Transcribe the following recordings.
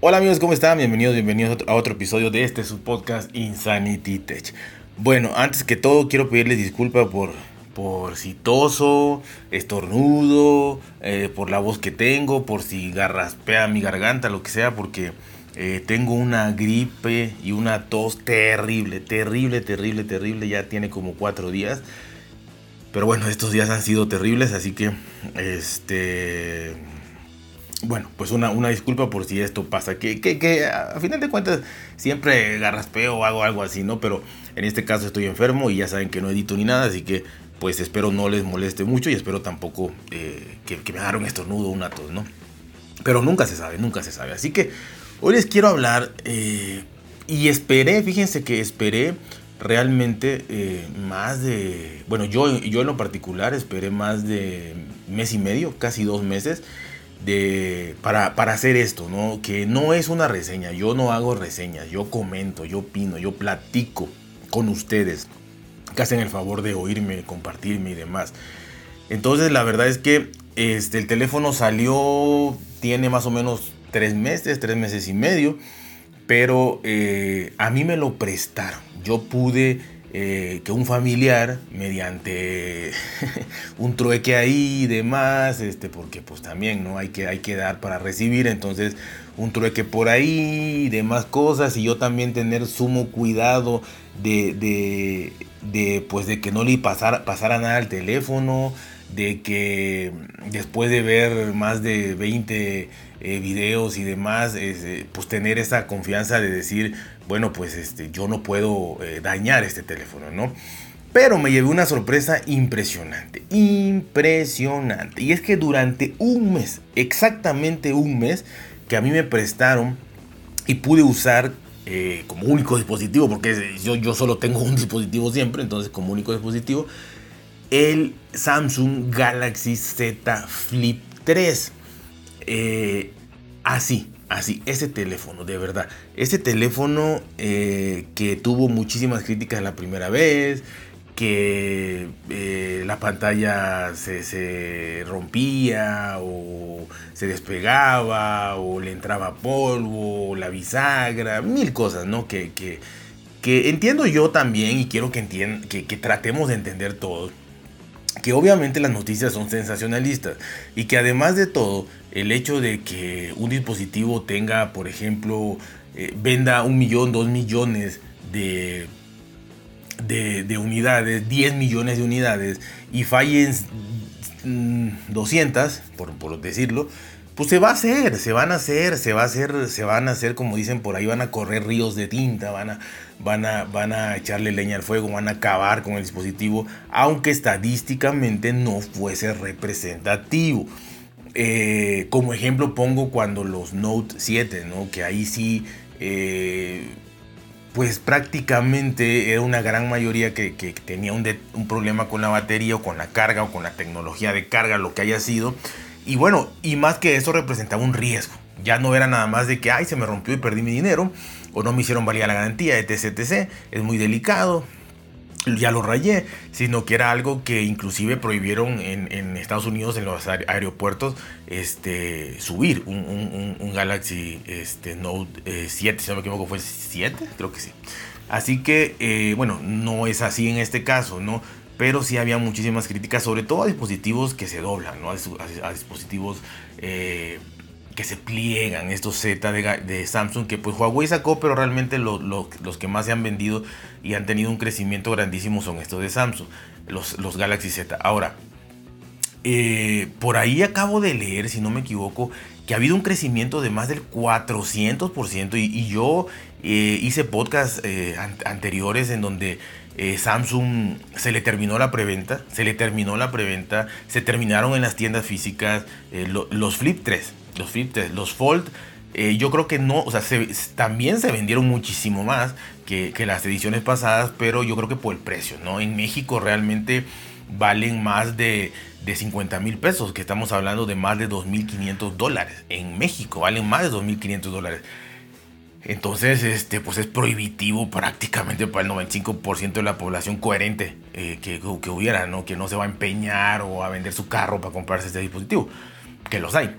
Hola amigos, ¿cómo están? Bienvenidos, bienvenidos a otro episodio de este su podcast Insanity Tech. Bueno, antes que todo quiero pedirles disculpas por, por si toso, estornudo, eh, por la voz que tengo, por si garraspea mi garganta, lo que sea, porque eh, tengo una gripe y una tos terrible, terrible, terrible, terrible. Ya tiene como cuatro días. Pero bueno, estos días han sido terribles, así que este bueno, pues una, una, disculpa por si esto pasa, que, que, a final de cuentas siempre garraspeo o hago algo así, ¿no? Pero en este caso estoy enfermo y ya saben que no edito ni nada, así que pues espero no les moleste mucho y espero tampoco eh, que, me hagan un estornudo o una tos, ¿no? Pero nunca se sabe, nunca se sabe. Así que hoy les quiero hablar eh, y esperé, fíjense que esperé realmente eh, más de, bueno, yo, yo en lo particular esperé más de mes y medio, casi dos meses de, para, para, hacer esto, ¿no? Que no es una reseña, yo no hago reseñas, yo comento, yo opino, yo platico con ustedes, que hacen el favor de oírme, compartirme y demás. Entonces la verdad es que este, el teléfono salió, tiene más o menos tres meses, tres meses y medio, pero eh, a mí me lo prestaron. Yo pude eh, que un familiar, mediante un trueque ahí y demás, este, porque pues también ¿no? hay, que, hay que dar para recibir, entonces un trueque por ahí y demás cosas, y yo también tener sumo cuidado de, de, pues de que no le pasara nada al teléfono, de que después de ver más de 20 eh, videos y demás, eh, pues tener esa confianza de decir, bueno, pues este, yo no puedo eh, dañar este teléfono, ¿no? Pero me llevé una sorpresa impresionante, impresionante. Y es que durante un mes, exactamente un mes, que a mí me prestaron y pude usar como único dispositivo, porque yo, yo solo tengo un dispositivo siempre, entonces como único dispositivo, el Samsung Galaxy Z Flip 3. Eh, así, así, ese teléfono, de verdad. Ese teléfono eh, que tuvo muchísimas críticas la primera vez, que eh, la pantalla se, rompía o se despegaba o le entraba polvo, o la bisagra, mil cosas, ¿no? Que, que, entiendo yo también y quiero que, que, que tratemos de entender todo que obviamente las noticias son sensacionalistas y que además de todo, el hecho de que un dispositivo tenga, por ejemplo, eh, venda un millón, dos millones de, de, unidades, 10 millones de unidades y fallen 200, mm, por, por decirlo, pues se va a hacer, se van a hacer, se va a hacer, se van a hacer, como dicen por ahí, van a correr ríos de tinta, van a, van a, van a echarle leña al fuego, van a acabar con el dispositivo, aunque estadísticamente no fuese representativo. Eh, como ejemplo pongo cuando los Note 7, ¿no? que ahí sí, eh, pues prácticamente era una gran mayoría que, tenía un, un problema con la batería o con la carga o con la tecnología de carga, lo que haya sido y bueno, y más que eso representaba un riesgo. Ya no era nada más de que, ay, se me rompió y perdí mi dinero, o no me hicieron valer la garantía, etc, etc. Es muy delicado, ya lo rayé, sino que era algo que inclusive prohibieron en, Estados Unidos, en los aeropuertos, este, subir un, Galaxy este, Note 7, eh, si no me equivoco, fue 7, creo que sí. Así que, eh, bueno, no es así en este caso, ¿no? Pero sí había muchísimas críticas, sobre todo a dispositivos que se doblan, ¿no? a, dispositivos eh, que se pliegan, estos Z de, Samsung que pues Huawei sacó, pero realmente los que más se han vendido y han tenido un crecimiento grandísimo son estos de Samsung, los, Galaxy Z. Ahora, eh, por ahí acabo de leer, si no me equivoco, que ha habido un crecimiento de más del 400% y, y yo eh, hice podcasts anteriores en donde eh, Samsung se le terminó la preventa, se le terminó la preventa, se terminaron en las tiendas físicas eh, los Flip 3, los Flip 3, los Fold. Eh, yo creo que no, o sea, también se vendieron muchísimo más que, las ediciones pasadas, pero yo creo que por el precio, ¿no? En México realmente valen más de, de 50 mil pesos, que estamos hablando de más de 2.500 dólares. En México valen más de 2.500 dólares. Entonces, este, pues es prohibitivo prácticamente para el 95% de la población coherente eh, que, que, hubiera, ¿no? Que no se va a empeñar o a vender su carro para comprarse este dispositivo. Que los hay.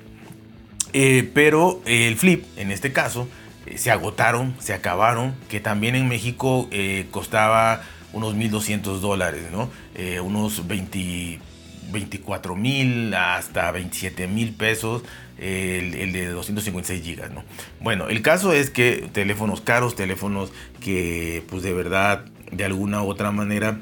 Eh, pero el flip, en este caso, eh, se agotaron, se acabaron, que también en México costaba unos 1.200 dólares, ¿no? unos 24 mil hasta 27 mil pesos el, de 256 gigas, ¿no? Bueno, el caso es que teléfonos caros, teléfonos que pues de verdad, de alguna u otra manera,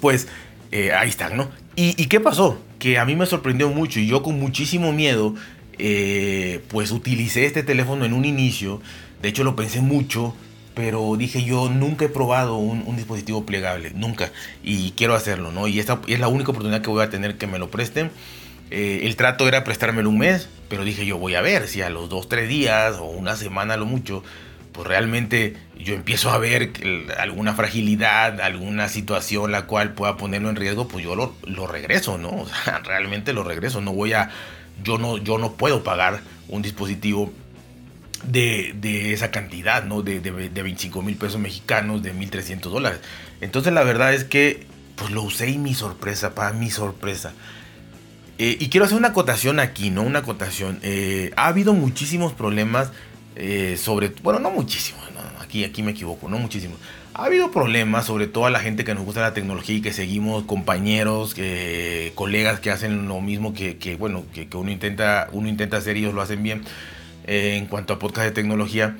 pues eh, ahí están, ¿no? ¿Y, qué pasó? Que a mí me sorprendió mucho y yo con muchísimo miedo, eh, pues utilicé este teléfono en un inicio, de hecho lo pensé mucho, pero dije yo nunca he probado un, dispositivo plegable, nunca, y quiero hacerlo, ¿no? Y esta es la única oportunidad que voy a tener que me lo presten. Eh, el trato era prestármelo un mes, pero dije yo voy a ver si a los dos, tres días o una semana lo mucho, pues realmente yo empiezo a ver alguna fragilidad, alguna situación la cual pueda ponerlo en riesgo, pues yo lo, regreso, ¿no? O sea, realmente lo regreso, no voy a, yo no, yo no puedo pagar un dispositivo de, de, esa cantidad, ¿no? De, de, de 25 mil pesos mexicanos, de 1.300 dólares. Entonces la verdad es que, pues lo usé y mi sorpresa, para mi sorpresa. Eh, y quiero hacer una acotación aquí, ¿no? Una acotación. Eh, ha habido muchísimos problemas eh, sobre... Bueno, no muchísimos, aquí, aquí me equivoco, no muchísimos. Ha habido problemas sobre todo a la gente que nos gusta la tecnología y que seguimos compañeros, colegas que hacen lo mismo que, que bueno, que, que, uno, intenta, uno intenta hacer y ellos lo hacen bien. en cuanto a podcast de tecnología,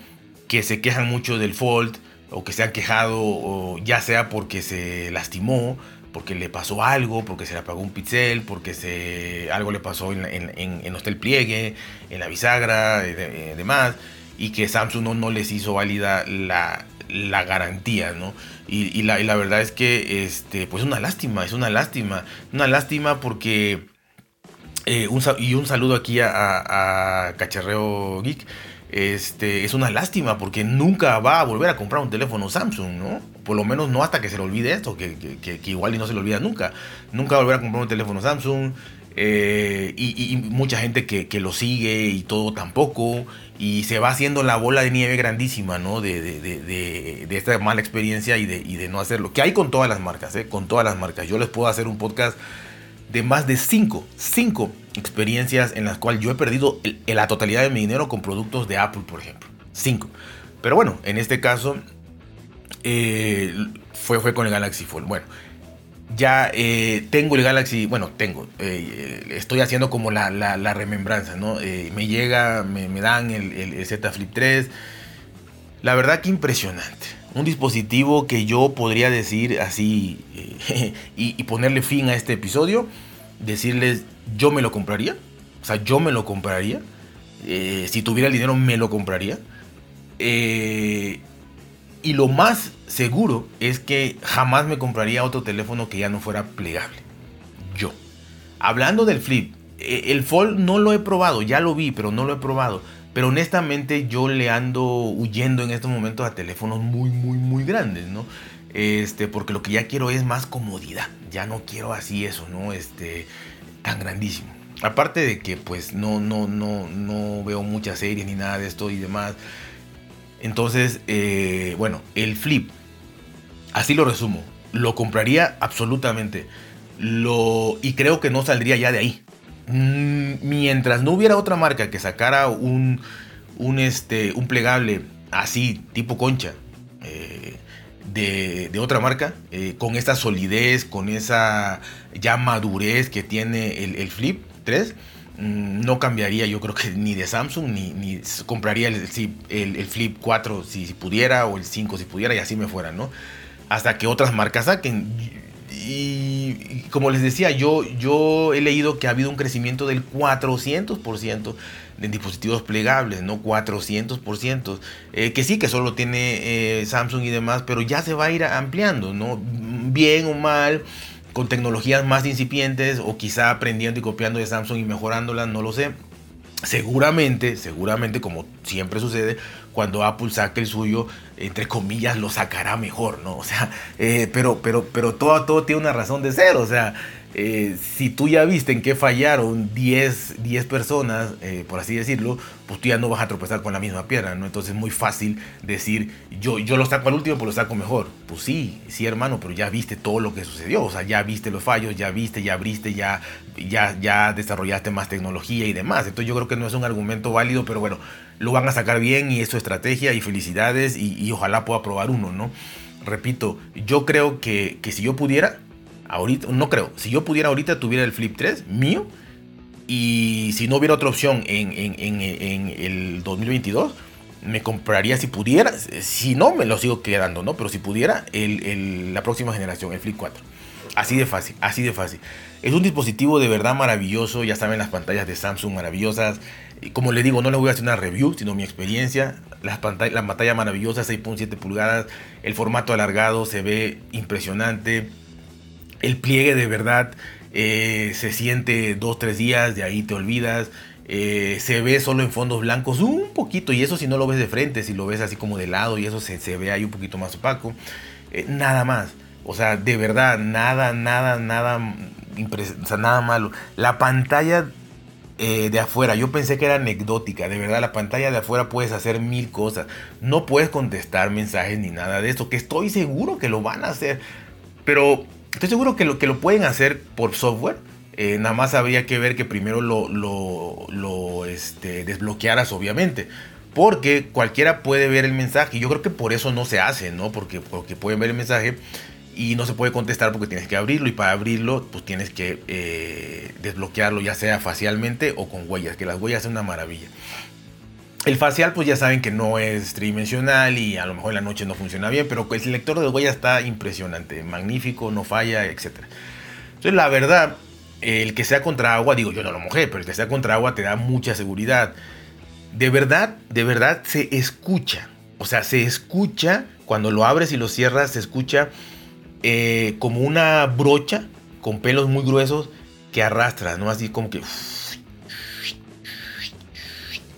que se quejan mucho del Fold o que se han quejado, o ya sea porque se lastimó, porque le pasó algo, porque se le apagó un pixel, porque se, algo le pasó en, en, en, en el pliegue, en la bisagra demás, y que Samsung no, no les hizo válida la, la garantía, ¿no? Y, la, y, la, verdad es que, este, pues es una lástima, es una lástima, una lástima porque, eh, un, y un saludo aquí a, a Cacharreo Geek, este, es una lástima porque nunca va a volver a comprar un teléfono Samsung, ¿no? Por lo menos no hasta que se le olvide esto, que, igual y no se le olvida nunca. Nunca va a comprar un teléfono Samsung. Eh, y, mucha gente que, lo sigue y todo tampoco. Y se va haciendo la bola de nieve grandísima, ¿no? De, de, esta mala experiencia y de, y de no hacerlo. Que hay con todas las marcas, ¿eh? Con todas las marcas. Yo les puedo hacer un podcast de más de 5, 5 experiencias en las cuales yo he perdido la totalidad de mi dinero con productos de Apple, por ejemplo. 5. Pero bueno, en este caso eh, fue, fue con el Galaxy Fold. Bueno, ya eh, tengo el Galaxy, bueno, tengo, eh, estoy haciendo como la, remembranza, ¿no? me llega, me, dan el, Z Flip 3. La verdad que impresionante. Un dispositivo que yo podría decir así y, ponerle fin a este episodio, decirles, yo me lo compraría. O sea, yo me lo compraría. si tuviera el dinero, me lo compraría. Y lo más seguro es que jamás me compraría otro teléfono que ya no fuera plegable. Yo. Hablando del flip, eh, el Fold no lo he probado, ya lo vi, pero no lo he probado. Pero honestamente yo le ando huyendo en estos momentos a teléfonos muy, muy, muy grandes, ¿no? Este, porque lo que ya quiero es más comodidad. Ya no quiero así eso, ¿no? Este, tan grandísimo. Aparte de que pues no, no, no, no veo muchas series ni nada de esto y demás. Entonces, eh, bueno, el flip, así lo resumo, lo compraría absolutamente. Lo, y creo que no saldría ya de ahí. Mm, mientras no hubiera otra marca que sacara un, un, este, un plegable así, tipo concha, eh, de, de, otra marca, eh, con esa solidez, con esa ya madurez que tiene el, el Flip 3, Mm, no cambiaría yo creo que ni de Samsung, ni, compraría el, el, Flip 4 si, pudiera o el 5 si pudiera y así me fuera, ¿no? Hasta que otras marcas saquen. Y, como les decía, yo, yo he leído que ha habido un crecimiento del 400% de dispositivos plegables, ¿no? 400%. Eh, que sí, que solo tiene eh, Samsung y demás, pero ya se va a ir ampliando, ¿no? Bien o mal con tecnologías más incipientes o quizá aprendiendo y copiando de Samsung y mejorándolas, no lo sé. Seguramente, seguramente como siempre sucede, cuando Apple saque el suyo, entre comillas, lo sacará mejor, ¿no? O sea, eh, pero, pero, pero todo, todo tiene una razón de ser, o sea, eh, si tú ya viste en qué fallaron 10, 10 personas, eh, por así decirlo, pues tú ya no vas a tropezar con la misma piedra, ¿no? Entonces es muy fácil decir, yo, yo lo saco al último, pues lo saco mejor. Pues sí, sí, hermano, pero ya viste todo lo que sucedió, o sea, ya viste los fallos, ya viste, ya abriste, ya, ya, ya desarrollaste más tecnología y demás. Entonces yo creo que no es un argumento válido, pero bueno, lo van a sacar bien y es su estrategia y felicidades y, y ojalá pueda probar uno, ¿no? Repito, yo creo que, que si yo pudiera, ahorita, no creo, si yo pudiera ahorita tuviera el Flip 3 mío y si no hubiera otra opción en, en, el 2022, me compraría si pudiera, si no me lo sigo quedando, ¿no? Pero si pudiera, el, la próxima generación, el Flip 4. Así de fácil, así de fácil. Es un dispositivo de verdad maravilloso, ya saben las pantallas de Samsung maravillosas. Como les digo, no les voy a hacer una review, sino mi experiencia. Las pantallas, la pantalla maravillosa, 6.7 pulgadas, el formato alargado se ve impresionante el pliegue de verdad eh, se siente dos, tres días, de ahí te olvidas. Eh, se ve solo en fondos blancos un poquito, y eso si no lo ves de frente, si lo ves así como de lado, y eso se, ve ahí un poquito más opaco. Eh, nada más. O sea, de verdad, nada, nada, nada, o sea, nada malo. La pantalla de afuera, yo pensé que era anecdótica, de verdad, la pantalla de afuera puedes hacer mil cosas. No puedes contestar mensajes ni nada de eso, que estoy seguro que lo van a hacer. Pero Estoy seguro que lo, que lo pueden hacer por software. Eh, nada más habría que ver que primero lo, este, desbloquearas, obviamente. Porque cualquiera puede ver el mensaje. Yo creo que por eso no se hace, ¿no? Porque, porque pueden ver el mensaje y no se puede contestar porque tienes que abrirlo. Y para abrirlo, pues tienes que eh, desbloquearlo, ya sea facialmente o con huellas. Que las huellas son una maravilla. El facial, pues ya saben que no es tridimensional y a lo mejor en la noche no funciona bien, pero el lector de huella está impresionante, magnífico, no falla, etc. Entonces, la verdad, el que sea contra agua, digo, yo no lo mojé, pero el que sea contra agua te da mucha seguridad. De verdad, de verdad se escucha. O sea, se escucha cuando lo abres y lo cierras, se escucha eh, como una brocha con pelos muy gruesos que arrastras, ¿no? Así como que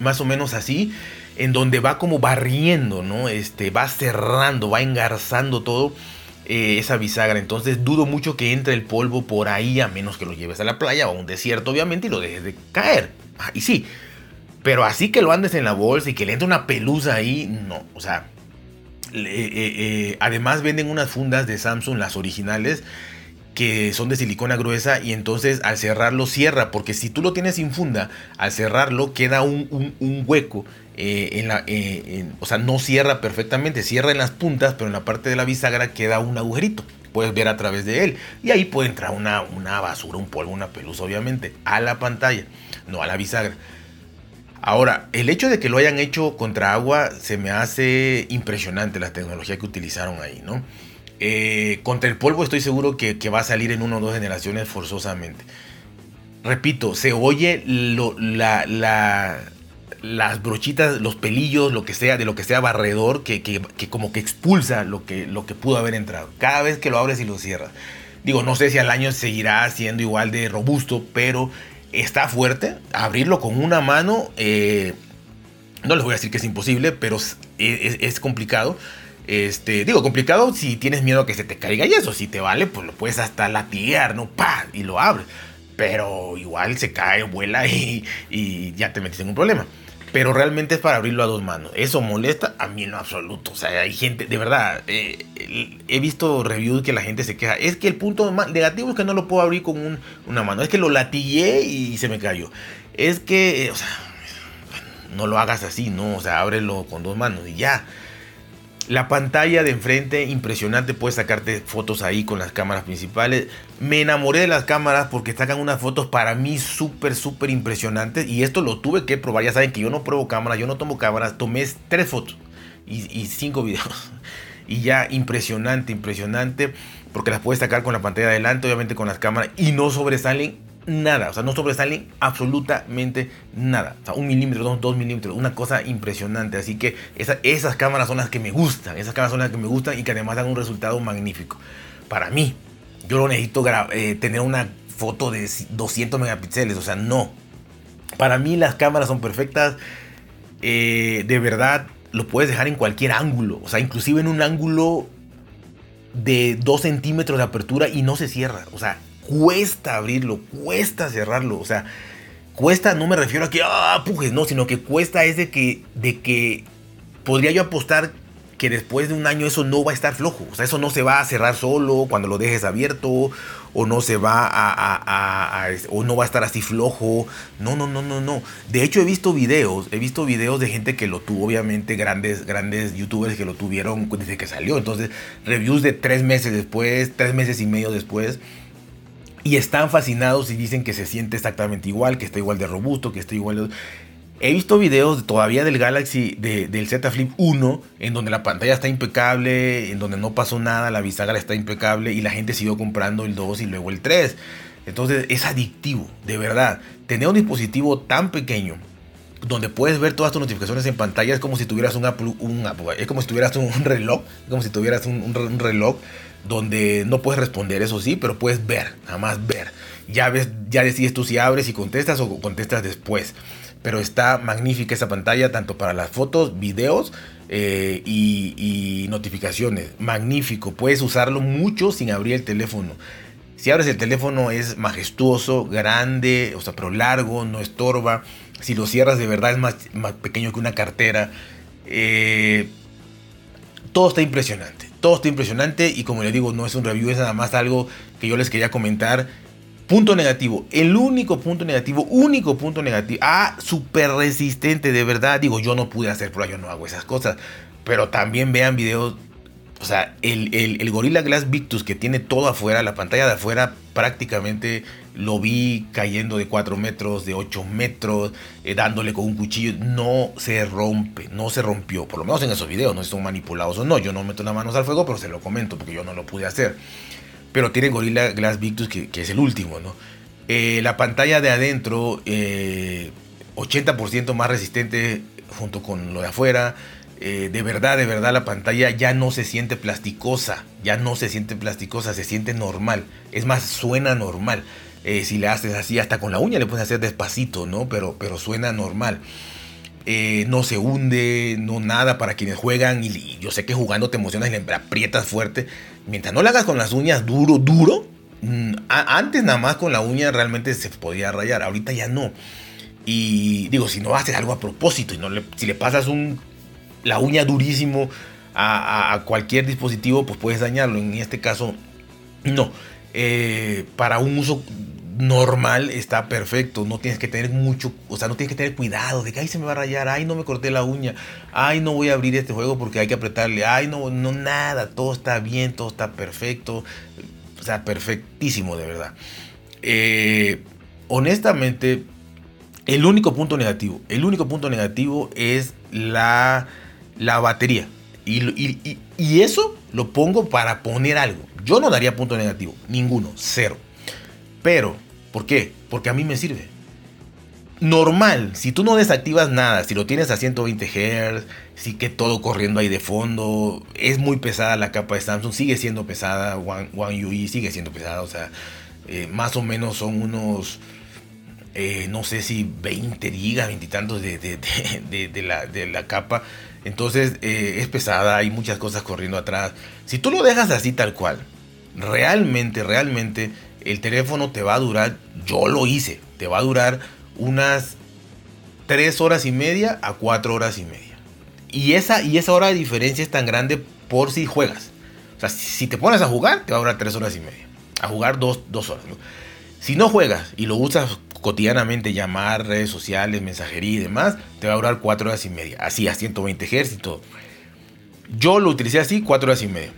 más o menos así, en donde va como barriendo, ¿no? Este, va cerrando, va engarzando todo eh, esa bisagra. Entonces dudo mucho que entre el polvo por ahí, a menos que lo lleves a la playa o a un desierto, obviamente, y lo dejes de caer. Ah, y sí, pero así que lo andes en la bolsa y que le entre una pelusa ahí, no, o sea... Eh, eh, además venden unas fundas de Samsung, las originales, que son de silicona gruesa y entonces al cerrarlo cierra, porque si tú lo tienes sin funda, al cerrarlo queda un, hueco, eh, en la, eh, o sea, no cierra perfectamente, cierra en las puntas, pero en la parte de la bisagra queda un agujerito, puedes ver a través de él y ahí puede entrar una, una basura, un polvo, una pelusa, obviamente, a la pantalla, no a la bisagra. Ahora, el hecho de que lo hayan hecho contra agua se me hace impresionante la tecnología que utilizaron ahí, ¿no? Eh, contra el polvo estoy seguro que, va a salir en una o dos generaciones forzosamente. Repito, se oye las brochitas, los pelillos, lo que sea, de lo que sea barredor, que, como que expulsa lo que, lo que pudo haber entrado. Cada vez que lo abres y lo cierras. Digo, no sé si al año seguirá siendo igual de robusto, pero está fuerte. Abrirlo con una mano, eh, no les voy a decir que es imposible, pero es complicado. Este, digo, complicado si tienes miedo a que se te caiga y eso, si te vale, pues lo puedes hasta latigar, ¿no? ¡Pah! Y lo abres. Pero igual se cae, vuela y, ya te metes en un problema. Pero realmente es para abrirlo a dos manos. Eso molesta a mí en lo absoluto. O sea, hay gente, de verdad, eh, he visto reviews que la gente se queja. Es que el punto negativo es que no lo puedo abrir con una mano. Es que lo latigué y se me cayó. Es que, eh, o sea, no lo hagas así, ¿no? O sea, ábrelo con dos manos y ya. La pantalla de enfrente, impresionante, puedes sacarte fotos ahí con las cámaras principales. Me enamoré de las cámaras porque sacan unas fotos para mí súper, súper impresionantes. Y esto lo tuve que probar. Ya saben que yo no pruebo cámaras, yo no tomo cámaras. Tomé tres fotos y, cinco videos. Y ya impresionante, impresionante. Porque las puedes sacar con la pantalla de adelante, obviamente con las cámaras. Y no sobresalen nada, o sea, no sobresalen absolutamente nada. O sea, un milímetro, dos, milímetros, una cosa impresionante. Así que esas cámaras son las que me gustan, esas cámaras son las que me gustan y que además dan un resultado magnífico. Para mí, yo no necesito eh, tener una foto de 200 megapíxeles, o sea, no. Para mí las cámaras son perfectas, eh, de verdad, lo puedes dejar en cualquier ángulo, o sea, inclusive en un ángulo de 2 centímetros de apertura y no se cierra, o sea, cuesta abrirlo, cuesta cerrarlo. O sea, cuesta, no me refiero a que, ah, pujes, no, sino que cuesta es de que, de que podría yo apostar que después de un año eso no va a estar flojo. O sea, eso no se va a cerrar solo cuando lo dejes abierto o no se va a, o no va a estar así flojo. No, no, no, no, no. De hecho he visto videos, he visto videos de gente que lo tuvo, obviamente grandes, grandes youtubers que lo tuvieron desde que salió. Entonces reviews de tres meses después, tres meses y medio después. Y están fascinados y dicen que se siente exactamente igual, que está igual de robusto, que está igual de... He visto videos todavía del Galaxy, del Z Flip 1, en donde la pantalla está impecable, en donde no pasó nada, la bisagra está impecable y la gente siguió comprando el 2 y luego el 3. Entonces es adictivo, de verdad. Tener un dispositivo tan pequeño, donde puedes ver todas tus notificaciones en pantalla, es como si tuvieras un, un es como si tuvieras un, reloj, como si tuvieras un reloj donde no puedes responder, eso sí, pero puedes ver, nada más ver. Ya ves, ya decides tú si abres y contestas o contestas después pero está magnífica esa pantalla tanto para las fotos, videos eh, y, notificaciones. Magnífico, puedes usarlo mucho sin abrir el teléfono. Si abres el teléfono es majestuoso, grande, o sea, pero largo, no estorba. Si lo cierras de verdad es más, pequeño que una cartera. Eh, todo está impresionante. Todo está impresionante y como le digo, no es un review, es nada más algo que yo les quería comentar Punto negativo. El único punto negativo, único punto negativo. Ah, súper resistente, de verdad. Digo, yo no pude hacer prueba, yo no hago esas cosas. Pero también vean videos. O sea, el, el, Gorilla Glass Victus que tiene todo afuera, la pantalla de afuera prácticamente lo vi cayendo de 4 metros, de 8 metros, eh, dándole con un cuchillo. No se rompe, no se rompió. Por lo menos en esos videos, no sé si son manipulados o no. Yo no meto las manos al fuego, pero se lo comento porque yo no lo pude hacer pero tiene Gorilla Glass Victus que, es el último, ¿no? Eh, la pantalla de adentro, 80% eh, más resistente junto con lo de afuera. De verdad, de verdad, la pantalla ya no se siente plasticosa, ya no se siente plasticosa, se siente normal. Es más, suena normal. Si le haces así, hasta con la uña le puedes hacer despacito, ¿no? Pero, pero suena normal. no se hunde, no nada para quienes juegan. Y, yo sé que jugando te emocionas y le aprietas fuerte mientras no la hagas con las uñas duro, duro, mm, antes nada más con la uña realmente se podía rayar, ahorita ya no. Y digo, si no haces algo a propósito y no si le pasas un, la uña durísimo a, cualquier dispositivo, pues puedes dañarlo. En este caso, no. Eh, para un uso normal está perfecto. No tienes que tener mucho, o sea, no tienes que tener cuidado de que ay se me va a rayar, ay no me corté la uña, ay no voy a abrir este juego porque hay que apretarle, ay no, no nada, todo está bien, todo está perfecto, o sea, perfectísimo de verdad. Eh, honestamente, el único punto negativo, el único punto negativo es la, la batería. Y eso lo pongo para poner algo. Yo no daría punto negativo, ninguno, cero. Pero ¿Por qué? Porque a mí me sirve. Normal, si tú no desactivas nada, si lo tienes a 120 Hz, si que todo corriendo ahí de fondo, es muy pesada la capa de Samsung, sigue siendo pesada, One, One UI sigue siendo pesada, o sea, eh, más o menos son unos, eh, no sé si 20 gigas, 20 y tantos de, de, la, de, la, capa, entonces eh, es pesada, hay muchas cosas corriendo atrás. Si tú lo dejas así tal cual, realmente, realmente el teléfono te va a durar, yo lo hice, te va a durar unas 3 horas y media a 4 horas y media. Y esa, y esa hora de diferencia es tan grande por si juegas. O sea, si te pones a jugar, te va a durar 3 horas y media. A jugar 2 horas. Si no juegas y lo usas cotidianamente, llamar, redes sociales, mensajería y demás, te va a durar 4 horas y media. Así, a 120 Hz y todo. Yo lo utilicé así, 4 horas y media.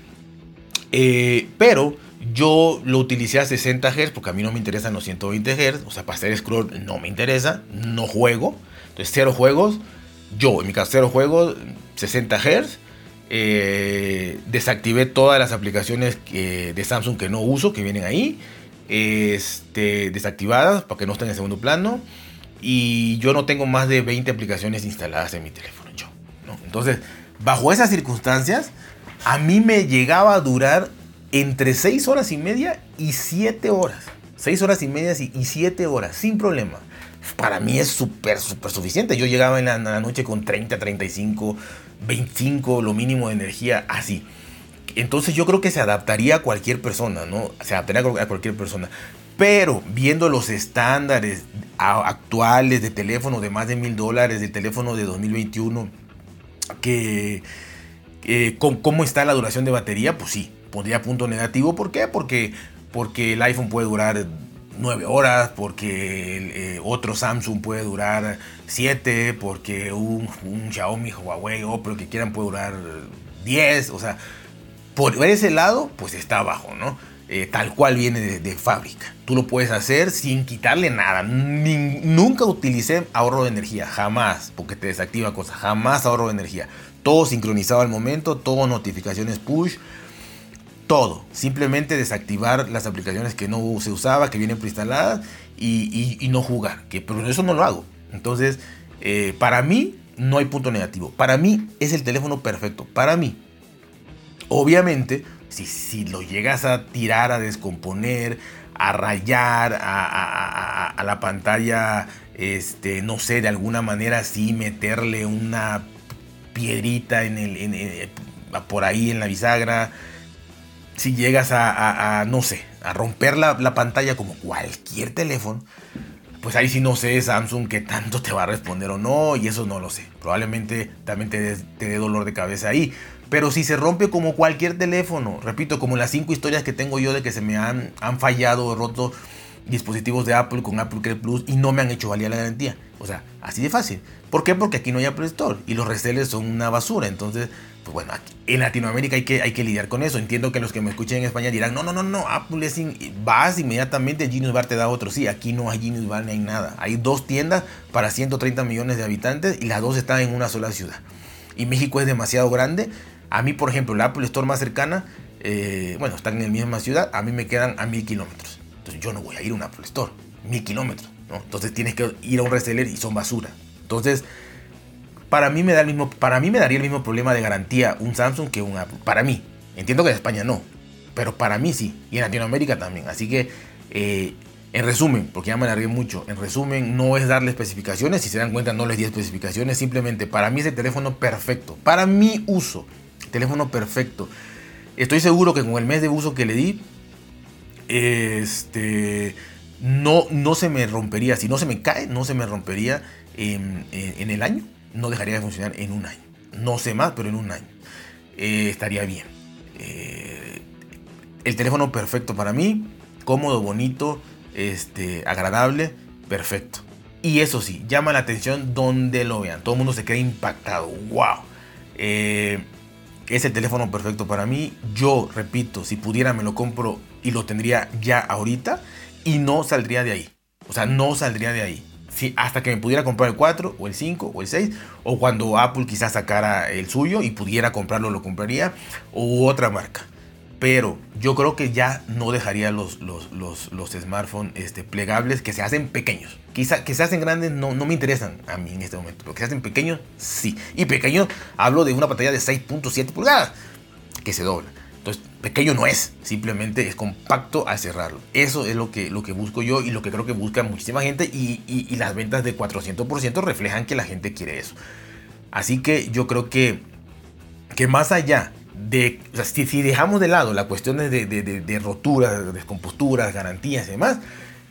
Eh, pero yo lo utilicé a 60 Hz porque a mí no me interesan los 120 Hz. O sea, para hacer scroll no me interesa. No juego. Entonces, cero juegos. Yo, en mi caso, cero juegos, 60 Hz. Eh, desactivé todas las aplicaciones de Samsung que no uso, que vienen ahí. Este, desactivadas para que no estén en segundo plano. Y yo no tengo más de 20 aplicaciones instaladas en mi teléfono. Yo, Entonces, bajo esas circunstancias, a mí me llegaba a durar entre 6 horas y media y 7 horas. 6 horas y media y 7 horas, sin problema. Para mí es súper, súper suficiente. Yo llegaba en la, noche con 30, 35, 25, lo mínimo de energía, así. Entonces yo creo que se adaptaría a cualquier persona, ¿no? Se adaptaría a cualquier persona. Pero viendo los estándares actuales de teléfono de más de mil dólares, de teléfono de 2021, que con cómo está la duración de batería, pues sí, pondría punto negativo. ¿Por qué? Porque, porque el iPhone puede durar 9 horas, porque eh, otro Samsung puede durar 7, porque un, un, Xiaomi, Huawei, Oppo, que quieran puede durar 10, o sea, por ese lado, pues está abajo, ¿no? Eh, tal cual viene de, fábrica. Tú lo puedes hacer sin quitarle nada. nunca utilicé ahorro de energía, jamás, porque te desactiva cosas, jamás ahorro de energía. Todo sincronizado al momento, todo notificaciones push, todo. Simplemente desactivar las aplicaciones que no se usaba, que vienen preinstaladas y, no jugar. Que, pero eso no lo hago. Entonces, eh, para mí no hay punto negativo. Para mí es el teléfono perfecto. Para mí. Obviamente, si, si lo llegas a tirar, a descomponer, a rayar, a, la pantalla, este, no sé, de alguna manera así, meterle una piedrita en el, por ahí en la bisagra, si llegas a, no sé, a romper la, la, pantalla como cualquier teléfono, pues ahí sí no sé Samsung qué tanto te va a responder o no, y eso no lo sé. Probablemente también te dé dolor de cabeza ahí. Pero si se rompe como cualquier teléfono, repito, como las cinco historias que tengo yo de que se me han, han fallado, roto dispositivos de Apple con Apple Care Plus y no me han hecho valer la garantía. O sea, así de fácil. ¿Por qué? Porque aquí no hay Apple Store y los resellers son una basura. Entonces, pues bueno, en Latinoamérica hay que, hay que lidiar con eso. Entiendo que los que me escuchen en España dirán, no, no, no, no, Apple es vas inmediatamente, Genius Bar te da otro. Sí, aquí no hay Genius Bar ni hay nada. Hay dos tiendas para 130 millones de habitantes y las dos están en una sola ciudad. Y México es demasiado grande. A mí, por ejemplo, la Apple Store más cercana, eh, bueno, están en la misma ciudad, a mí me quedan a mil kilómetros. Entonces yo no voy a ir a un Apple Store, mil kilómetros. Entonces tienes que ir a un reseller y son basura. Entonces, para mí me da el mismo, para mí me daría el mismo problema de garantía un Samsung que un Apple. Para mí. Entiendo que en España no. Pero para mí sí. Y en Latinoamérica también. Así que, eh, en resumen, porque ya me alargué mucho, en resumen, no es darle especificaciones. Si se dan cuenta, no les di especificaciones. Simplemente, para mí es el teléfono perfecto. Para mi uso. Teléfono perfecto. Estoy seguro que con el mes de uso que le di, este no, no se me rompería, si no se me cae, no se me rompería en, el año, no dejaría de funcionar en un año. No sé más, pero en un año. Eh, estaría bien. Eh, el teléfono perfecto para mí, cómodo, bonito, este, agradable, perfecto. Y eso sí, llama la atención donde lo vean. Todo el mundo se queda impactado. ¡Wow! Es el teléfono perfecto para mí. Yo, repito, si pudiera me lo compro y lo tendría ya ahorita y no saldría de ahí. O sea, no saldría de ahí. Si, hasta que me pudiera comprar el 4 o el 5 o el 6 o cuando Apple quizás sacara el suyo y pudiera comprarlo lo compraría u otra marca pero yo creo que ya no dejaría los, los, los, los smartphones este, plegables que se hacen pequeños. Quizá que se hacen grandes no, no me interesan a mí en este momento, pero que se hacen pequeños, sí. Y pequeños, hablo de una pantalla de 6.7 pulgadas que se dobla. Entonces, pequeño no es, simplemente es compacto al cerrarlo. Eso es lo que, lo que busco yo y lo que creo que busca muchísima gente y, y, y las ventas de 400% reflejan que la gente quiere eso. Así que yo creo que, que más allá de, si, dejamos de lado la cuestión de, de, de, de roturas, descomposturas, garantías y demás,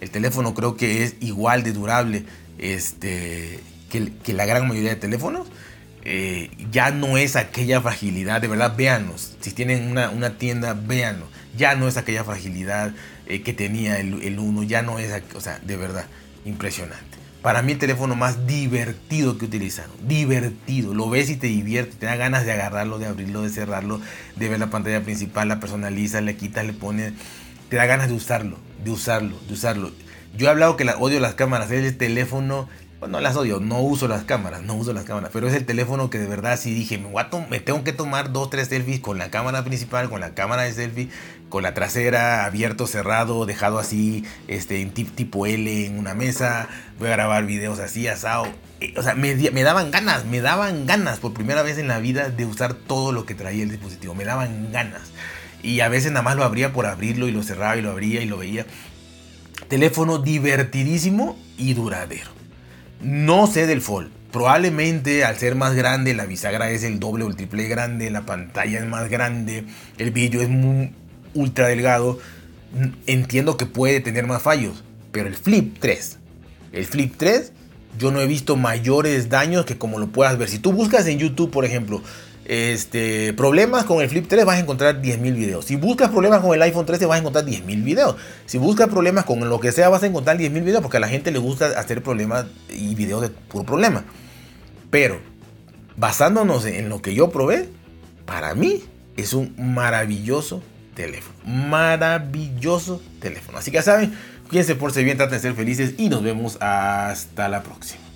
el teléfono creo que es igual de durable este, que, la gran mayoría de teléfonos. Eh, ya no es aquella fragilidad, de verdad, véanos. Si tienen una, tienda, véanlo. Ya no es aquella fragilidad eh, que tenía el, el 1, ya no es, o sea, de verdad, impresionante. Para mí el teléfono más divertido que utilizaron. Divertido. Lo ves y te divierte. Te da ganas de agarrarlo, de abrirlo, de cerrarlo, de ver la pantalla principal, la personaliza, le quitas, le pones. Te da ganas de usarlo, de usarlo, de usarlo. Yo he hablado que la, odio las cámaras. Es el teléfono bueno, las odio, no uso las cámaras, no uso las cámaras, pero es el teléfono que de verdad sí dije, me, tengo que tomar dos, tres selfies con la cámara principal, con la cámara de selfie, con la trasera abierto, cerrado, dejado así, este, en tipo L en una mesa, voy a grabar videos así, asado. Eh, o sea, me, me daban ganas, me daban ganas por primera vez en la vida de usar todo lo que traía el dispositivo, me daban ganas. Y a veces nada más lo abría por abrirlo y lo cerraba y lo abría y lo veía. Teléfono divertidísimo y duradero. No sé del Fold. Probablemente al ser más grande, la bisagra es el doble o el triple grande, la pantalla es más grande, el vídeo es muy ultra delgado. entiendo que puede tener más fallos, pero el Flip 3, el Flip 3, yo no he visto mayores daños que como lo puedas ver. Si tú buscas en YouTube, por ejemplo, este, problemas con el Flip 3 vas a encontrar 10.000 videos. Si buscas problemas con el iPhone 13 vas a encontrar 10.000 videos. Si buscas problemas con lo que sea vas a encontrar 10.000 videos porque a la gente le gusta hacer problemas y videos de puro problema. Pero basándonos en lo que yo probé, para mí es un maravilloso teléfono. Maravilloso teléfono. Así que ya saben, cuídense por ser bien, traten de ser felices y nos vemos hasta la próxima.